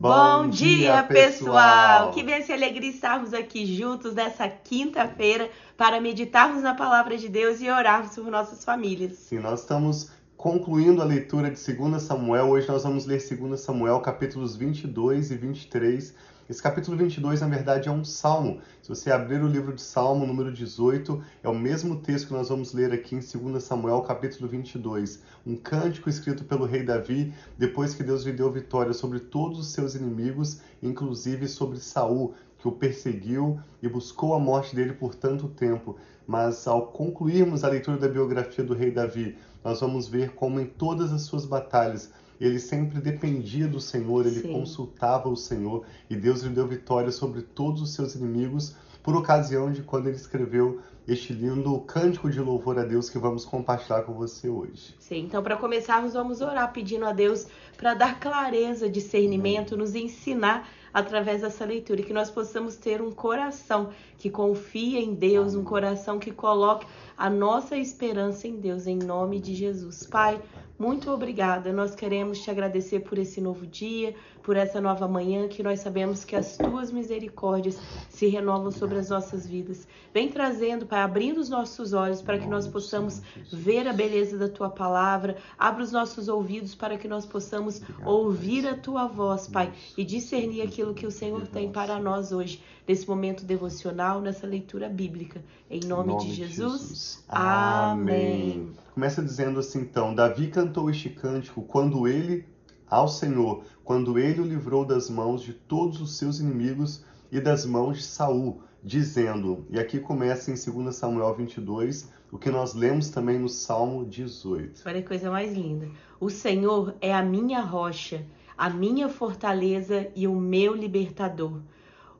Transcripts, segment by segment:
Bom dia, pessoal! Que bênção e alegria estarmos aqui juntos nessa quinta-feira para meditarmos na palavra de Deus e orarmos por nossas famílias. Sim, nós estamos concluindo a leitura de 2 Samuel. Hoje nós vamos ler 2 Samuel, capítulos 22 e 23. Esse capítulo 22, na verdade, é um salmo. Se você abrir o livro de Salmo, número 18, é o mesmo texto que nós vamos ler aqui em 2 Samuel, capítulo 22. Um cântico escrito pelo rei Davi, depois que Deus lhe deu vitória sobre todos os seus inimigos, inclusive sobre Saul, que o perseguiu e buscou a morte dele por tanto tempo. Mas ao concluirmos a leitura da biografia do rei Davi, nós vamos ver como em todas as suas batalhas ele sempre dependia do Senhor, ele Sim. consultava o Senhor e Deus lhe deu vitória sobre todos os seus inimigos por ocasião de quando ele escreveu este lindo cântico de louvor a Deus que vamos compartilhar com você hoje. Sim, então para começarmos vamos orar pedindo a Deus para dar clareza, discernimento, nos ensinar através dessa leitura que nós possamos ter um coração que confia em Deus, um coração que coloque a nossa esperança em Deus, em nome de Jesus. Pai, muito obrigada. Nós queremos te agradecer por esse novo dia, por essa nova manhã, que nós sabemos que as tuas misericórdias se renovam sobre as nossas vidas. Vem trazendo, Pai, abrindo os nossos olhos para que nós possamos ver a beleza da tua palavra. Abra os nossos ouvidos para que nós possamos ouvir a tua voz, Pai, e discernir aquilo que o Senhor tem para nós hoje, nesse momento devocional, nessa leitura bíblica. Em nome, nome de Jesus. Jesus. Amém. Começa dizendo assim então: Davi cantou este cântico quando ele, ao Senhor, quando ele o livrou das mãos de todos os seus inimigos e das mãos de Saul, dizendo, e aqui começa em 2 Samuel 22, o que nós lemos também no Salmo 18. Olha que coisa mais linda. O Senhor é a minha rocha, a minha fortaleza e o meu libertador.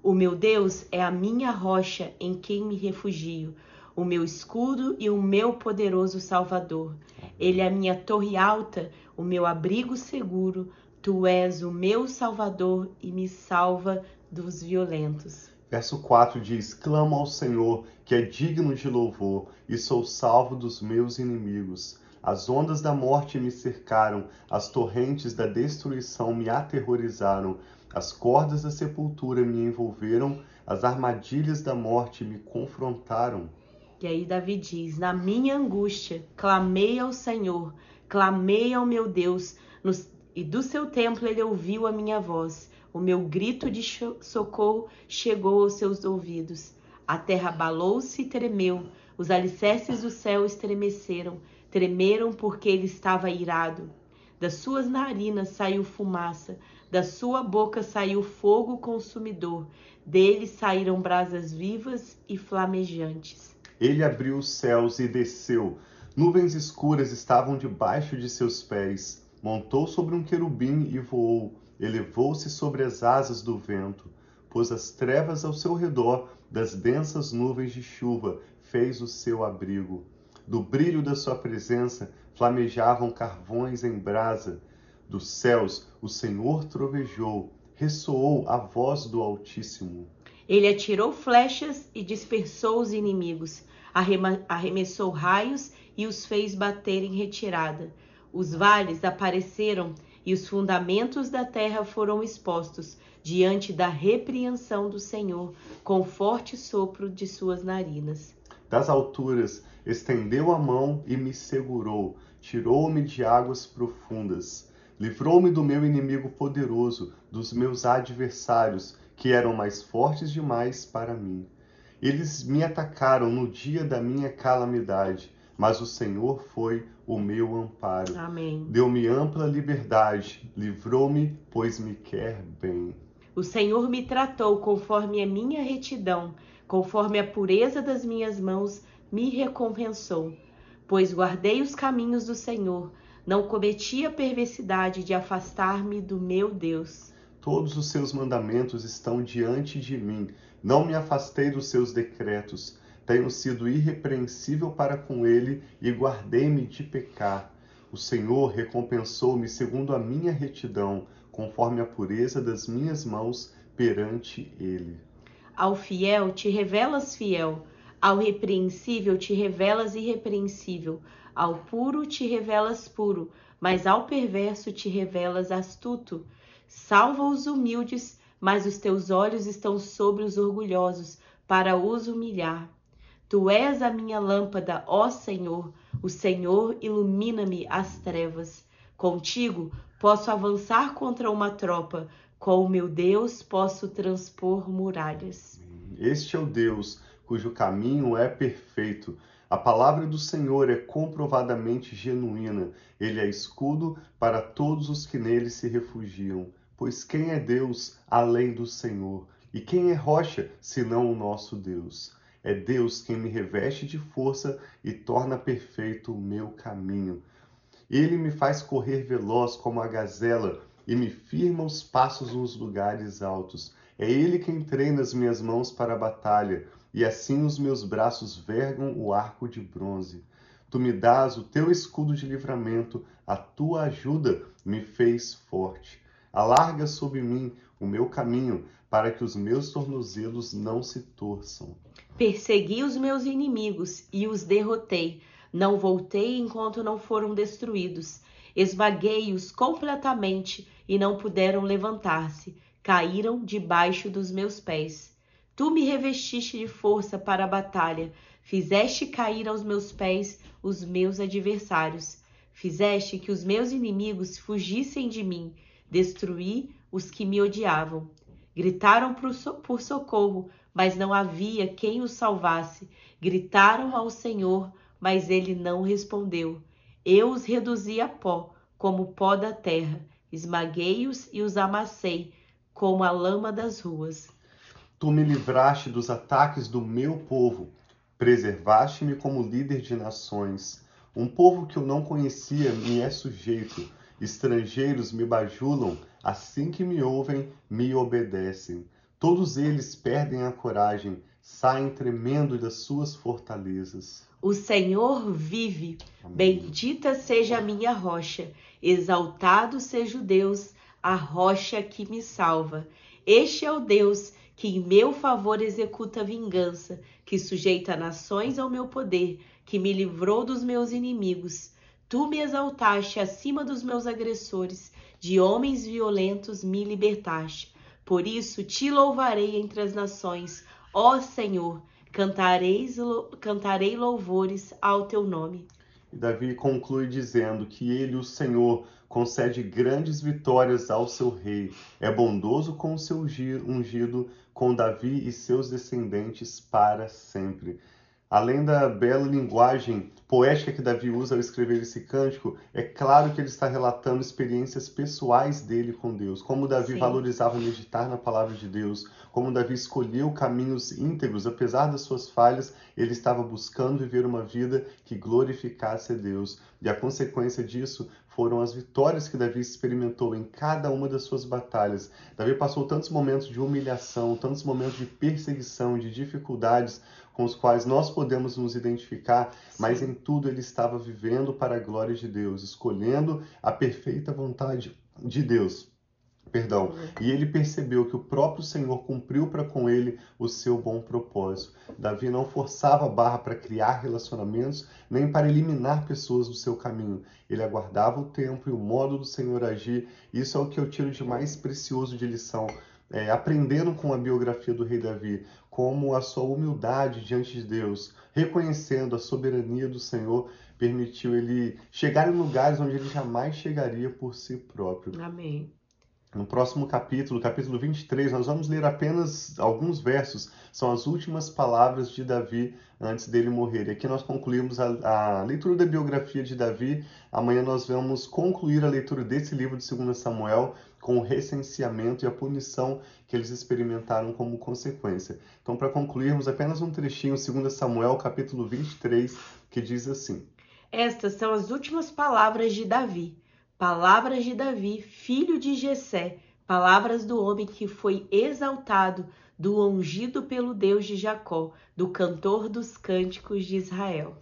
O meu Deus é a minha rocha em quem me refugio o meu escudo e o meu poderoso Salvador. Ele é a minha torre alta, o meu abrigo seguro. Tu és o meu Salvador e me salva dos violentos. Verso 4 diz: Clamo ao Senhor, que é digno de louvor, e sou salvo dos meus inimigos. As ondas da morte me cercaram, as torrentes da destruição me aterrorizaram, as cordas da sepultura me envolveram, as armadilhas da morte me confrontaram. E aí Davi diz: Na minha angústia, clamei ao Senhor, clamei ao meu Deus, e do seu templo ele ouviu a minha voz. O meu grito de socorro chegou aos seus ouvidos. A terra abalou-se e tremeu, os alicerces do céu estremeceram, tremeram porque ele estava irado. Das suas narinas saiu fumaça, da sua boca saiu fogo consumidor, dele saíram brasas vivas e flamejantes. Ele abriu os céus e desceu. Nuvens escuras estavam debaixo de seus pés. Montou sobre um querubim e voou. Elevou-se sobre as asas do vento. Pôs as trevas ao seu redor, das densas nuvens de chuva, fez o seu abrigo. Do brilho da sua presença flamejavam carvões em brasa. Dos céus o Senhor trovejou, ressoou a voz do Altíssimo. Ele atirou flechas e dispersou os inimigos arremessou raios e os fez bater em retirada. Os vales apareceram e os fundamentos da terra foram expostos diante da repreensão do Senhor, com forte sopro de suas narinas. Das alturas estendeu a mão e me segurou, tirou-me de águas profundas. Livrou-me do meu inimigo poderoso, dos meus adversários, que eram mais fortes demais para mim. Eles me atacaram no dia da minha calamidade, mas o Senhor foi o meu amparo. Amém. Deu-me ampla liberdade, livrou-me, pois me quer bem. O Senhor me tratou conforme a minha retidão, conforme a pureza das minhas mãos, me recompensou. Pois guardei os caminhos do Senhor, não cometi a perversidade de afastar-me do meu Deus. Todos os seus mandamentos estão diante de mim não me afastei dos seus decretos. Tenho sido irrepreensível para com ele e guardei-me de pecar. O Senhor recompensou-me segundo a minha retidão, conforme a pureza das minhas mãos perante ele. Ao fiel te revelas fiel, ao repreensível te revelas irrepreensível, ao puro te revelas puro, mas ao perverso te revelas astuto. Salva os humildes, mas os teus olhos estão sobre os orgulhosos, para os humilhar. Tu és a minha lâmpada, ó Senhor, o Senhor ilumina-me as trevas. Contigo posso avançar contra uma tropa, com o meu Deus posso transpor muralhas. Este é o Deus cujo caminho é perfeito. A palavra do Senhor é comprovadamente genuína. Ele é escudo para todos os que nele se refugiam. Pois quem é Deus além do Senhor? E quem é rocha senão o nosso Deus? É Deus quem me reveste de força e torna perfeito o meu caminho. Ele me faz correr veloz como a gazela e me firma os passos nos lugares altos. É Ele quem treina as minhas mãos para a batalha, e assim os meus braços vergam o arco de bronze. Tu me dás o teu escudo de livramento, a tua ajuda me fez forte. Alarga sobre mim o meu caminho, para que os meus tornozelos não se torçam. Persegui os meus inimigos e os derrotei. Não voltei enquanto não foram destruídos. Esmaguei-os completamente e não puderam levantar-se caíram debaixo dos meus pés. Tu me revestiste de força para a batalha, fizeste cair aos meus pés os meus adversários, fizeste que os meus inimigos fugissem de mim, destruí os que me odiavam. Gritaram por socorro, mas não havia quem os salvasse. Gritaram ao Senhor, mas ele não respondeu. Eu os reduzi a pó, como pó da terra, esmaguei-os e os amassei, como a lama das ruas. Tu me livraste dos ataques do meu povo, preservaste-me como líder de nações. Um povo que eu não conhecia me é sujeito, estrangeiros me bajulam, assim que me ouvem, me obedecem. Todos eles perdem a coragem, saem tremendo das suas fortalezas. O Senhor vive, Amém. bendita seja a minha rocha, exaltado seja o Deus a rocha que me salva. Este é o Deus que em meu favor executa vingança, que sujeita nações ao meu poder, que me livrou dos meus inimigos. Tu me exaltaste acima dos meus agressores, de homens violentos me libertaste. Por isso te louvarei entre as nações, ó Senhor, cantareis, cantarei louvores ao teu nome. E Davi conclui dizendo que ele, o Senhor, concede grandes vitórias ao seu rei. É bondoso com o seu ungido, com Davi e seus descendentes para sempre. Além da bela linguagem poética que Davi usa ao escrever esse cântico, é claro que ele está relatando experiências pessoais dele com Deus, como Davi Sim. valorizava meditar na palavra de Deus, como Davi escolheu caminhos íntegros, apesar das suas falhas, ele estava buscando viver uma vida que glorificasse a Deus. E a consequência disso foram as vitórias que Davi experimentou em cada uma das suas batalhas. Davi passou tantos momentos de humilhação, tantos momentos de perseguição, de dificuldades com os quais nós podemos nos identificar, Sim. mas em tudo ele estava vivendo para a glória de Deus, escolhendo a perfeita vontade de Deus. Perdão. E ele percebeu que o próprio Senhor cumpriu para com ele o seu bom propósito. Davi não forçava a barra para criar relacionamentos, nem para eliminar pessoas do seu caminho. Ele aguardava o tempo e o modo do Senhor agir. Isso é o que eu tiro de mais precioso de lição. É, aprendendo com a biografia do rei Davi, como a sua humildade diante de Deus, reconhecendo a soberania do Senhor, permitiu ele chegar em lugares onde ele jamais chegaria por si próprio. Amém. No próximo capítulo, capítulo 23, nós vamos ler apenas alguns versos, são as últimas palavras de Davi antes dele morrer. E aqui nós concluímos a, a, leitura da biografia de Davi. Amanhã nós vamos concluir a leitura desse livro de 2 Samuel com o recenseamento e a punição que eles experimentaram como consequência. Então, para concluirmos, apenas um trechinho, 2 Samuel, capítulo 23, que diz assim: Estas são as últimas palavras de Davi Palavras de Davi, filho de Jessé, palavras do homem que foi exaltado, do ungido pelo Deus de Jacó, do cantor dos cânticos de Israel.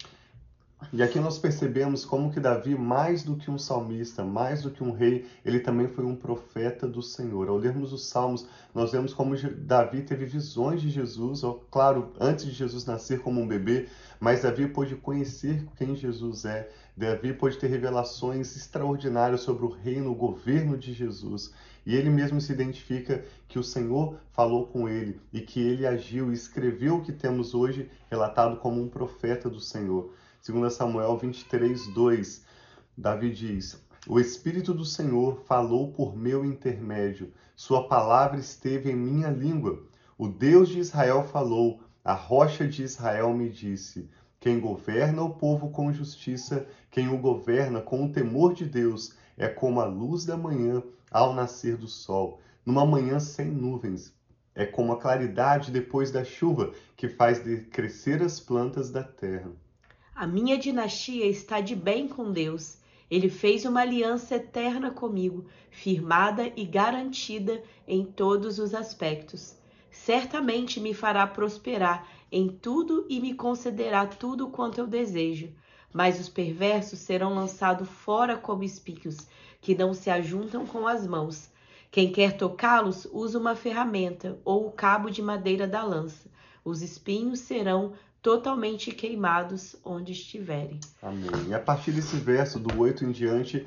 E aqui nós percebemos como que Davi, mais do que um salmista, mais do que um rei, ele também foi um profeta do Senhor. Ao lermos os salmos, nós vemos como Davi teve visões de Jesus, claro, antes de Jesus nascer como um bebê, mas Davi pôde conhecer quem Jesus é. Davi pôde ter revelações extraordinárias sobre o reino, o governo de Jesus. E ele mesmo se identifica que o Senhor falou com ele e que ele agiu e escreveu o que temos hoje relatado como um profeta do Senhor. 2 Samuel 23, 2, Davi diz: O Espírito do Senhor falou por meu intermédio, Sua palavra esteve em minha língua. O Deus de Israel falou, a rocha de Israel me disse: Quem governa o povo com justiça, quem o governa com o temor de Deus, é como a luz da manhã ao nascer do sol, numa manhã sem nuvens. É como a claridade depois da chuva que faz crescer as plantas da terra. A minha dinastia está de bem com Deus. Ele fez uma aliança eterna comigo, firmada e garantida em todos os aspectos. Certamente me fará prosperar em tudo e me concederá tudo quanto eu desejo. Mas os perversos serão lançados fora como espinhos, que não se ajuntam com as mãos. Quem quer tocá-los usa uma ferramenta ou o cabo de madeira da lança. Os espinhos serão totalmente queimados onde estiverem. Amém. E a partir desse verso, do 8 em diante,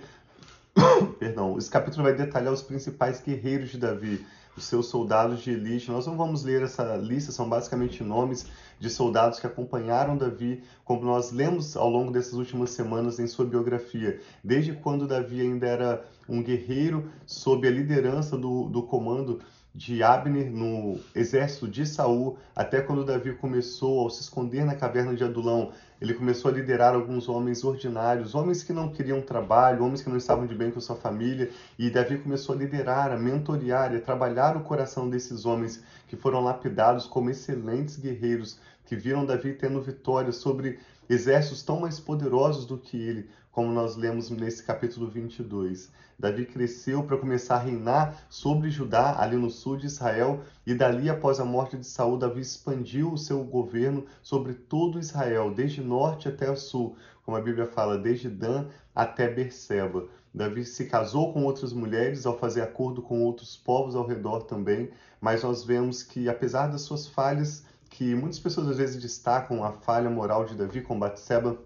perdão, esse capítulo vai detalhar os principais guerreiros de Davi os seus soldados de elite. Nós não vamos ler essa lista, são basicamente nomes de soldados que acompanharam Davi, como nós lemos ao longo dessas últimas semanas em sua biografia, desde quando Davi ainda era um guerreiro sob a liderança do, do comando de Abner no exército de Saul, até quando Davi começou a se esconder na caverna de Adulão, ele começou a liderar alguns homens ordinários, homens que não queriam trabalho, homens que não estavam de bem com sua família, e Davi começou a liderar, a mentorear e a trabalhar o coração desses homens que foram lapidados como excelentes guerreiros, que viram Davi tendo vitórias sobre exércitos tão mais poderosos do que ele, como nós lemos nesse capítulo 22. Davi cresceu para começar a reinar sobre Judá, ali no sul de Israel, e dali, após a morte de Saul, Davi expandiu o seu governo sobre todo Israel, desde norte até sul, como a Bíblia fala, desde Dan até Berseba. Davi se casou com outras mulheres ao fazer acordo com outros povos ao redor também, mas nós vemos que, apesar das suas falhas, que muitas pessoas às vezes destacam a falha moral de Davi com Batseba,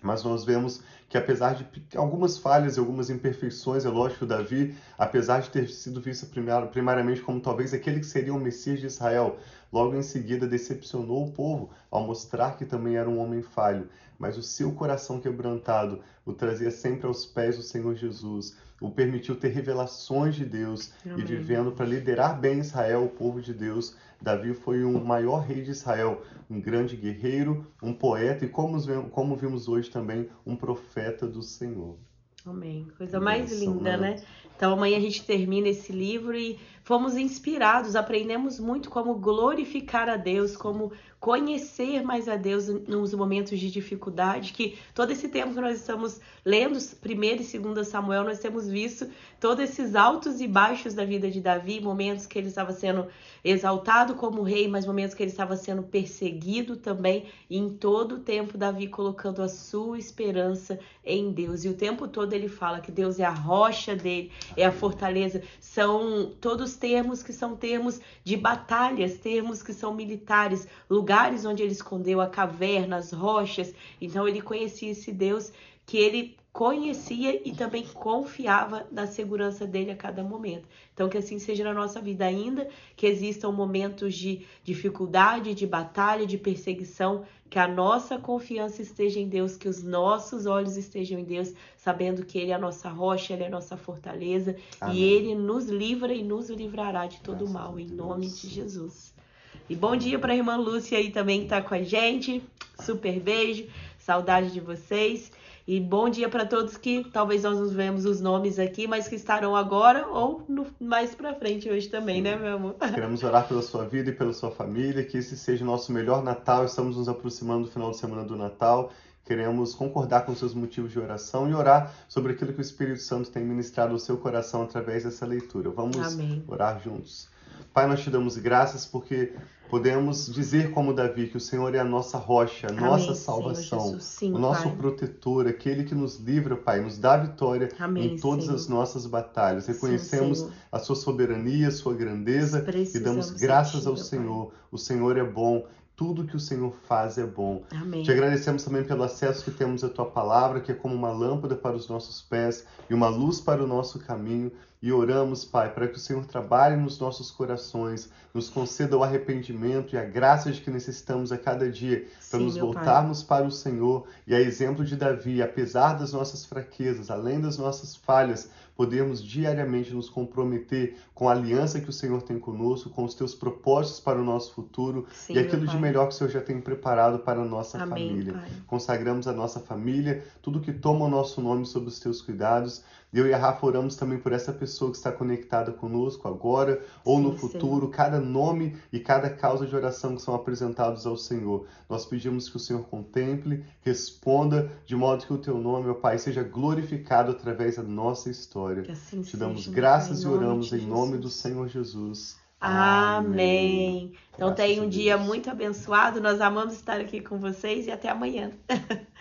mas nós vemos que apesar de algumas falhas e algumas imperfeições, é lógico, Davi, apesar de ter sido visto primariamente como talvez aquele que seria o Messias de Israel, logo em seguida decepcionou o povo ao mostrar que também era um homem falho, mas o seu coração quebrantado o trazia sempre aos pés do Senhor Jesus, o permitiu ter revelações de Deus Amém. e vivendo para liderar bem Israel, o povo de Deus, Davi foi um maior rei de Israel, um grande guerreiro, um poeta e, como, como vimos hoje também, um profeta do Senhor. Amém. Coisa mais linda, né? Então amanhã a gente termina esse livro e fomos inspirados, aprendemos muito como glorificar a Deus, como conhecer mais a Deus nos momentos de dificuldade, que todo esse tempo que nós estamos lendo, primeiro e segundo Samuel, nós temos visto todos esses altos e baixos da vida de Davi, momentos que ele estava sendo exaltado como rei, mas momentos que ele estava sendo perseguido também, e em todo o tempo Davi colocando a sua esperança em Deus. E o tempo todo ele fala que Deus é a rocha dele, é a fortaleza, são todos termos que são termos de batalhas, termos que são militares, lugares onde ele escondeu a caverna, as rochas. Então ele conhecia esse Deus que ele conhecia e também confiava na segurança dele a cada momento. Então, que assim seja na nossa vida, ainda que existam momentos de dificuldade, de batalha, de perseguição, que a nossa confiança esteja em Deus, que os nossos olhos estejam em Deus, sabendo que Ele é a nossa rocha, Ele é a nossa fortaleza Amém. e Ele nos livra e nos livrará de todo Graças mal, em nome de Jesus. E bom dia para a irmã Lúcia aí também que está com a gente. Super beijo, saudade de vocês. E bom dia para todos que talvez nós não vemos os nomes aqui, mas que estarão agora ou no, mais para frente hoje também, Sim. né, meu amor? Queremos orar pela sua vida e pela sua família, que esse seja o nosso melhor Natal. Estamos nos aproximando do final de semana do Natal. Queremos concordar com seus motivos de oração e orar sobre aquilo que o Espírito Santo tem ministrado ao seu coração através dessa leitura. Vamos Amém. orar juntos. Pai, nós te damos graças porque podemos dizer como Davi que o Senhor é a nossa rocha, a Amém, nossa Senhor salvação. Sim, o nosso Pai. protetor, aquele que nos livra, Pai, nos dá vitória Amém, em todas Senhor. as nossas batalhas. Sim, Reconhecemos Senhor. a sua soberania, a sua grandeza e damos graças ao meu Pai. Senhor. O Senhor é bom, tudo que o Senhor faz é bom. Amém. Te agradecemos também pelo acesso que temos à tua palavra, que é como uma lâmpada para os nossos pés e uma luz para o nosso caminho. E oramos, Pai, para que o Senhor trabalhe nos nossos corações, nos conceda o arrependimento e a graça de que necessitamos a cada dia para Sim, nos meu Pai. voltarmos para o Senhor. E a exemplo de Davi, apesar das nossas fraquezas, além das nossas falhas, podermos diariamente nos comprometer com a aliança que o Senhor tem conosco, com os teus propósitos para o nosso futuro Sim, e aquilo de melhor que o Senhor já tem preparado para a nossa Amém, família. Pai. Consagramos a nossa família, tudo que toma o nosso nome sob os teus cuidados. Eu e a Rafa oramos também por essa pessoa que está conectada conosco agora ou no Sim, futuro, cada nome e cada causa de oração que são apresentados ao Senhor. Nós pedimos que o Senhor contemple, responda, de modo que o teu nome, ó Pai, seja glorificado através da nossa história. Que assim Te damos seja, graças Pai, e oramos em nome do. Senhor Jesus. Amém. Então Graças tenha um dia muito abençoado. Nós amamos estar aqui com vocês e até amanhã.